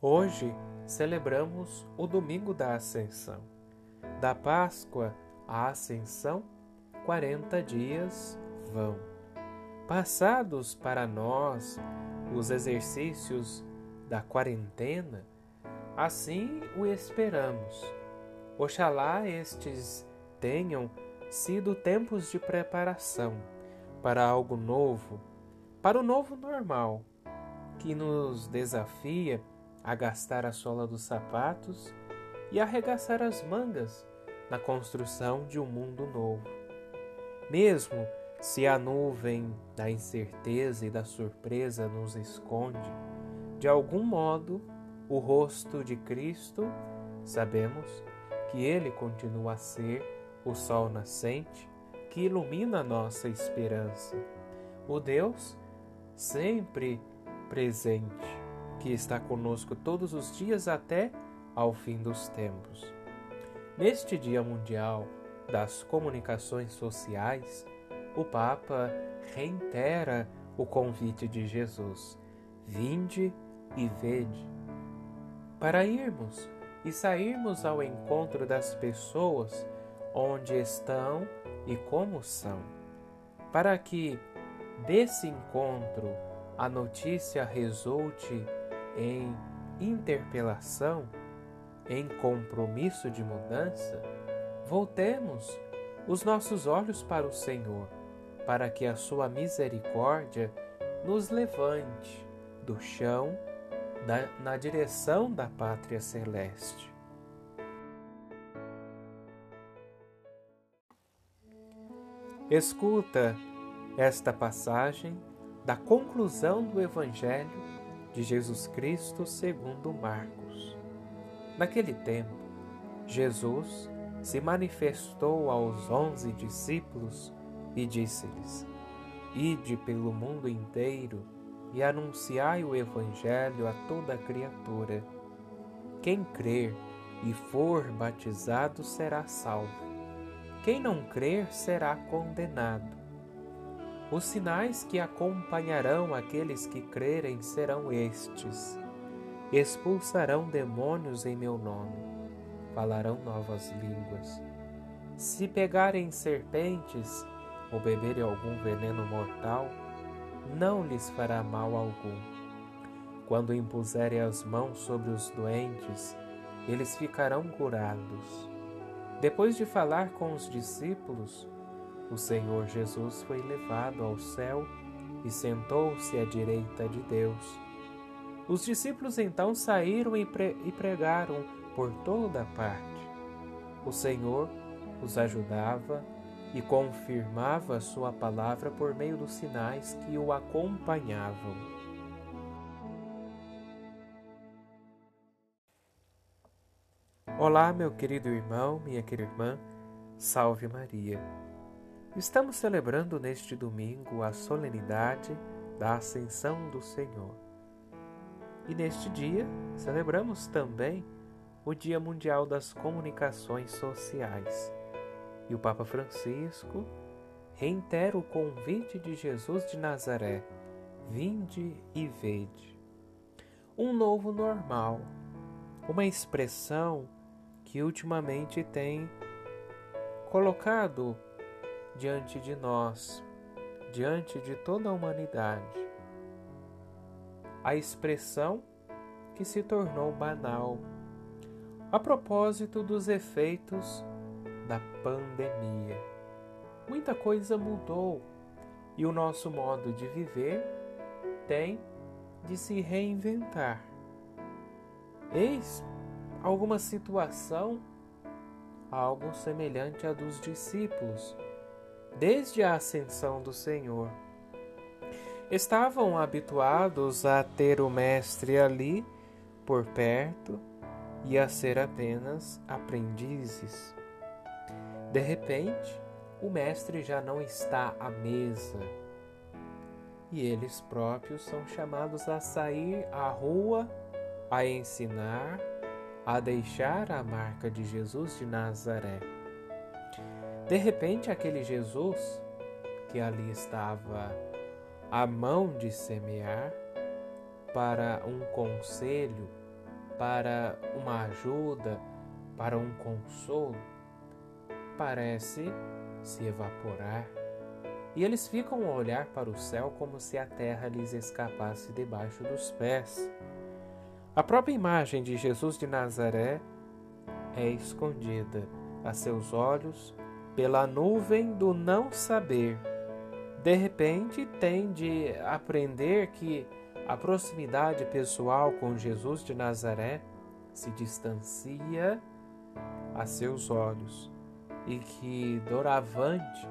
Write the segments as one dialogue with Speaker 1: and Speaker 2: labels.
Speaker 1: Hoje celebramos o domingo da Ascensão. Da Páscoa à Ascensão, 40 dias vão. Passados para nós os exercícios da quarentena, assim o esperamos. Oxalá estes tenham sido tempos de preparação para algo novo, para o novo normal, que nos desafia a gastar a sola dos sapatos e arregaçar as mangas na construção de um mundo novo. Mesmo se a nuvem da incerteza e da surpresa nos esconde, de algum modo, o rosto de Cristo, sabemos que ele continua a ser o sol nascente que ilumina a nossa esperança, o Deus sempre presente que está conosco todos os dias até ao fim dos tempos. Neste Dia Mundial das Comunicações Sociais, o Papa reitera o convite de Jesus: Vinde e vede. Para irmos e sairmos ao encontro das pessoas onde estão e como são, para que desse encontro a notícia resulte em interpelação, em compromisso de mudança, voltemos os nossos olhos para o Senhor, para que a sua misericórdia nos levante do chão da, na direção da pátria celeste. Escuta esta passagem da conclusão do Evangelho de Jesus Cristo segundo Marcos. Naquele tempo, Jesus se manifestou aos onze discípulos e disse-lhes: Ide pelo mundo inteiro e anunciai o Evangelho a toda criatura. Quem crer e for batizado será salvo. Quem não crer será condenado. Os sinais que acompanharão aqueles que crerem serão estes: expulsarão demônios em meu nome, falarão novas línguas. Se pegarem serpentes ou beberem algum veneno mortal, não lhes fará mal algum. Quando impuserem as mãos sobre os doentes, eles ficarão curados. Depois de falar com os discípulos, o Senhor Jesus foi levado ao céu e sentou-se à direita de Deus. Os discípulos então saíram e, pre pregaram por toda parte. O Senhor os ajudava e confirmava sua palavra por meio dos sinais que o acompanhavam. Olá, meu querido irmão, minha querida irmã, salve Maria. Estamos celebrando neste domingo a solenidade da Ascensão do Senhor. E neste dia celebramos também o Dia Mundial das Comunicações Sociais. E o Papa Francisco reitera o convite de Jesus de Nazaré: vinde e vede. Um novo normal, uma expressão que ultimamente tem colocado diante de nós, diante de toda a humanidade. A expressão que se tornou banal a propósito dos efeitos da pandemia. Muita coisa mudou e o nosso modo de viver tem de se reinventar. Eis alguma situação, algo semelhante à dos discípulos desde a ascensão do Senhor. Estavam habituados a ter o Mestre ali por perto e a ser apenas aprendizes. De repente, o Mestre já não está à mesa e eles próprios são chamados a sair à rua, a ensinar, a deixar a marca de Jesus de Nazaré. De repente, aquele Jesus que ali estava à mão de semear para um conselho para uma ajuda, para um consolo, parece se evaporar. E eles ficam a olhar para o céu como se a terra lhes escapasse debaixo dos pés. A própria imagem de Jesus de Nazaré é escondida a seus olhos pela nuvem do não saber. De repente, tem de aprender que a proximidade pessoal com Jesus de Nazaré se distancia a seus olhos e que doravante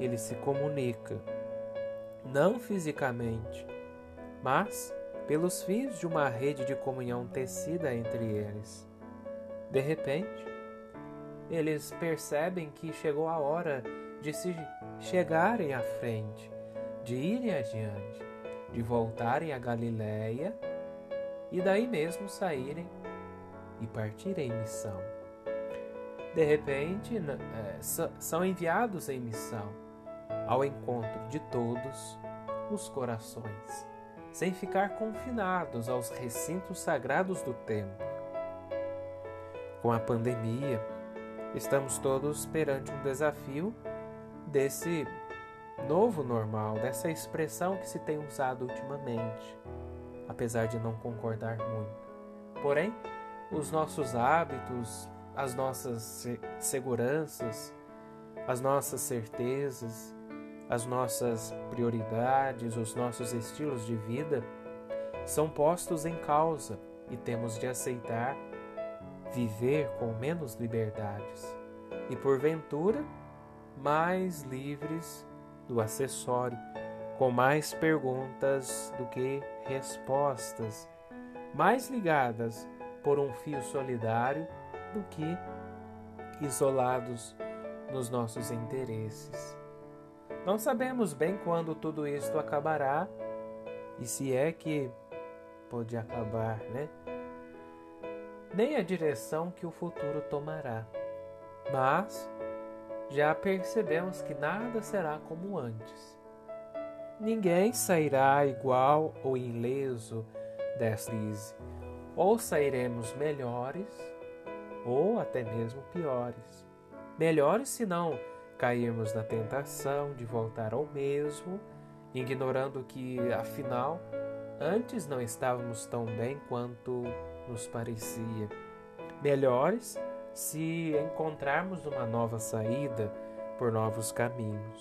Speaker 1: ele se comunica, não fisicamente, mas pelos fios de uma rede de comunhão tecida entre eles. De repente, eles percebem que chegou a hora de se chegarem à frente, de irem adiante, de voltarem a Galiléia e daí mesmo saírem e partirem em missão. De repente, é, são enviados em missão ao encontro de todos os corações, sem ficar confinados aos recintos sagrados do templo. Com a pandemia, estamos todos perante um desafio desse novo normal, dessa expressão que se tem usado ultimamente, apesar de não concordar muito. Porém, os nossos hábitos, as nossas seguranças, as nossas certezas, as nossas prioridades, os nossos estilos de vida são postos em causa e temos de aceitar viver com menos liberdades e, porventura, mais livres do acessório, com mais perguntas do que respostas, mais ligadas por um fio solidário do que isolados nos nossos interesses. Não sabemos bem quando tudo isto acabará e se é que pode acabar, né? Nem a direção que o futuro tomará. Mas já percebemos que nada será como antes. Ninguém sairá igual ou ileso desta crise. Ou sairemos melhores, ou até mesmo piores. Melhores se não cairmos na tentação de voltar ao mesmo, ignorando que, afinal, antes não estávamos tão bem quanto nos parecia. Melhores se encontrarmos uma nova saída por novos caminhos.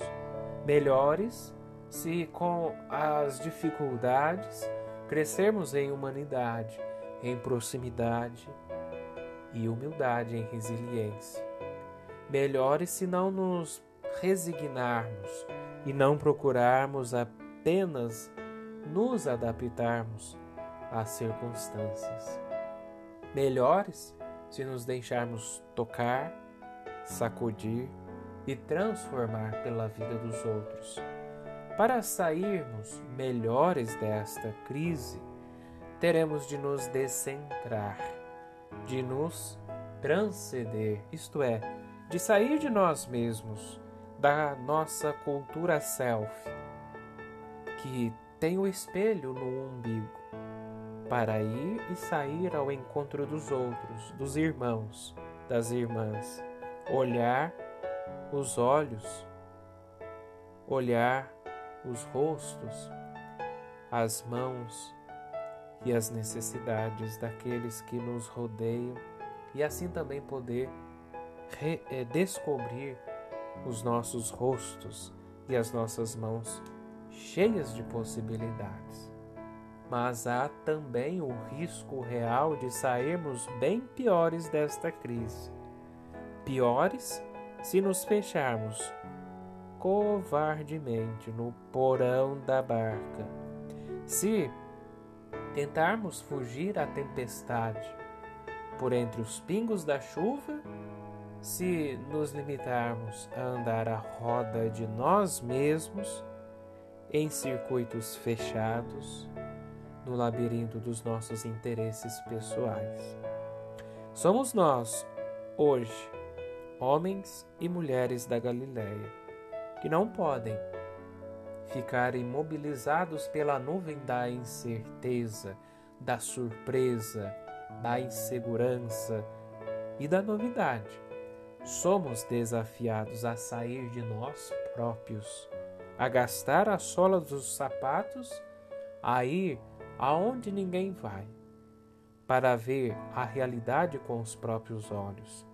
Speaker 1: Melhores se, com as dificuldades, crescermos em humanidade, em proximidade e humildade, em resiliência. Melhores se não nos resignarmos e não procurarmos apenas nos adaptarmos às circunstâncias. Melhores se nos deixarmos tocar, sacudir e transformar pela vida dos outros. Para sairmos melhores desta crise, teremos de nos descentrar, de nos transcender, isto é, de sair de nós mesmos, da nossa cultura self, que tem o espelho no umbigo para ir e sair ao encontro dos outros, dos irmãos, das irmãs, olhar os olhos, olhar os rostos, as mãos e as necessidades daqueles que nos rodeiam e assim também poder eh, descobrir os nossos rostos e as nossas mãos cheias de possibilidades mas há também o risco real de sairmos bem piores desta crise. Piores se nos fecharmos covardemente no porão da barca. Se tentarmos fugir à tempestade por entre os pingos da chuva, se nos limitarmos a andar à roda de nós mesmos em circuitos fechados, no labirinto dos nossos interesses pessoais. Somos nós, hoje, homens e mulheres da Galiléia, que não podem ficar imobilizados pela nuvem da incerteza, da surpresa da insegurança e da novidade. Somos desafiados a sair de nós próprios, a gastar a sola dos sapatos, a ir aonde ninguém vai, para ver a realidade com os próprios olhos,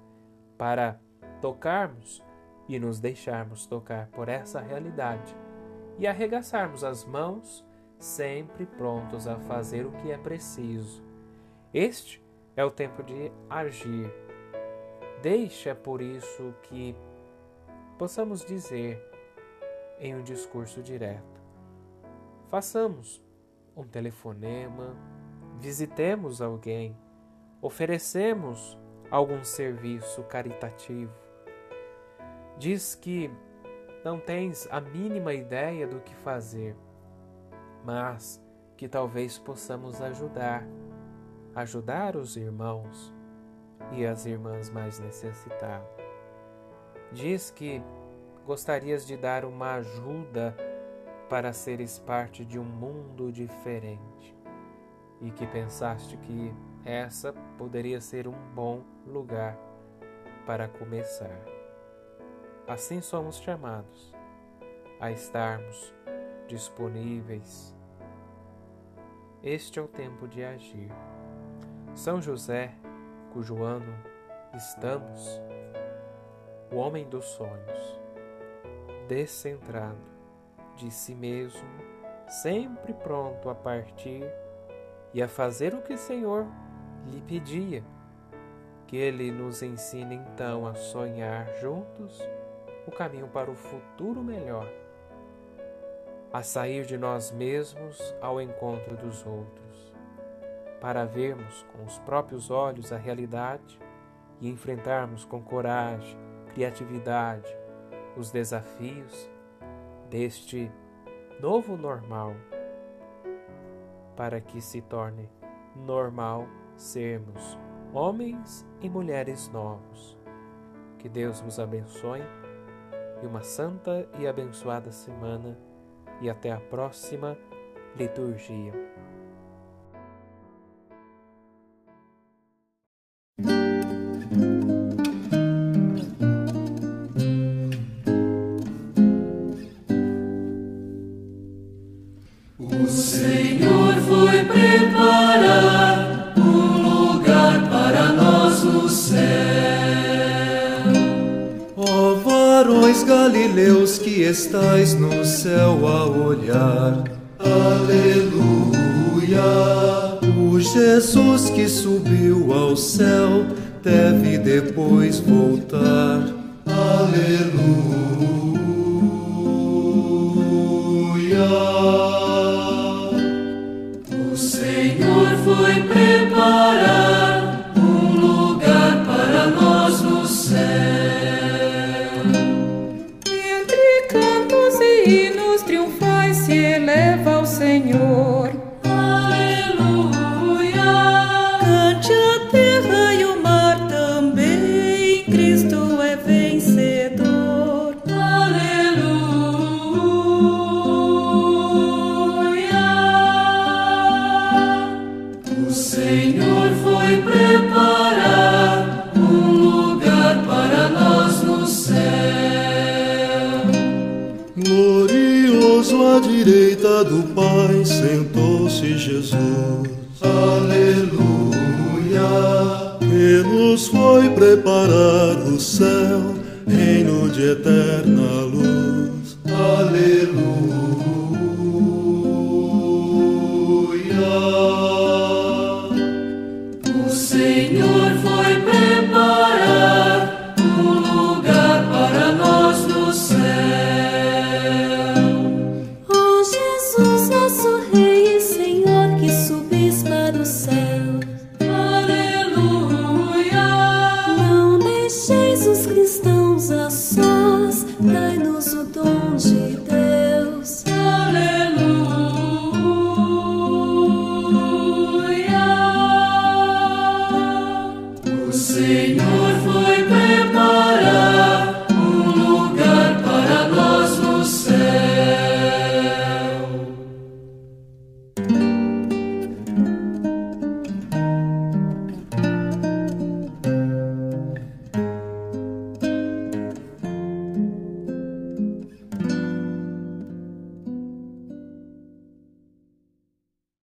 Speaker 1: para tocarmos e nos deixarmos tocar por essa realidade e arregaçarmos as mãos, sempre prontos a fazer o que é preciso. Este é o tempo de agir. Deixa por isso que possamos dizer em um discurso direto. Façamos um telefonema, visitemos alguém, oferecemos algum serviço caritativo. Diz que não tens a mínima ideia do que fazer, mas que talvez possamos ajudar, ajudar os irmãos e as irmãs mais necessitadas. Diz que gostarias de dar uma ajuda para seres parte de um mundo diferente e que pensaste que essa poderia ser um bom lugar para começar. Assim somos chamados a estarmos disponíveis. Este é o tempo de agir. São José, cujo ano estamos, o homem dos sonhos, descentrado de si mesmo, sempre pronto a partir e a fazer o que o Senhor lhe pedia. Que Ele nos ensine então a sonhar juntos o caminho para o futuro melhor, a sair de nós mesmos ao encontro dos outros, para vermos com os próprios olhos a realidade e enfrentarmos com coragem, criatividade os desafios deste novo normal, para que se torne normal sermos homens e mulheres novos. Que Deus vos abençoe e uma santa e abençoada semana e até a próxima liturgia.
Speaker 2: Varões galileus que estais no céu a olhar,
Speaker 3: Aleluia.
Speaker 2: o Jesus que subiu ao céu deve depois voltar.
Speaker 3: Aleluia. O Senhor foi preparar um lugar para nós no céu.
Speaker 2: Do Pai sentou-se Jesus,
Speaker 3: Aleluia.
Speaker 2: que nos foi preparar o céu, reino de eterna luz.
Speaker 3: Aleluia. O Senhor foi preparar